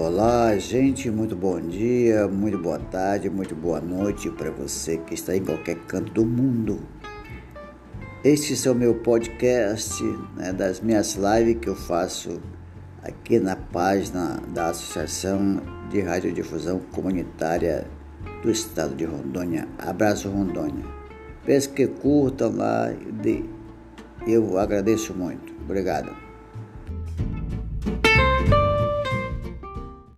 Olá, gente, muito bom dia, muito boa tarde, muito boa noite para você que está em qualquer canto do mundo. Este é o meu podcast né, das minhas lives que eu faço aqui na página da Associação de Radiodifusão Comunitária do Estado de Rondônia. Abraço, Rondônia. Peço que curtam lá, e eu agradeço muito. Obrigado.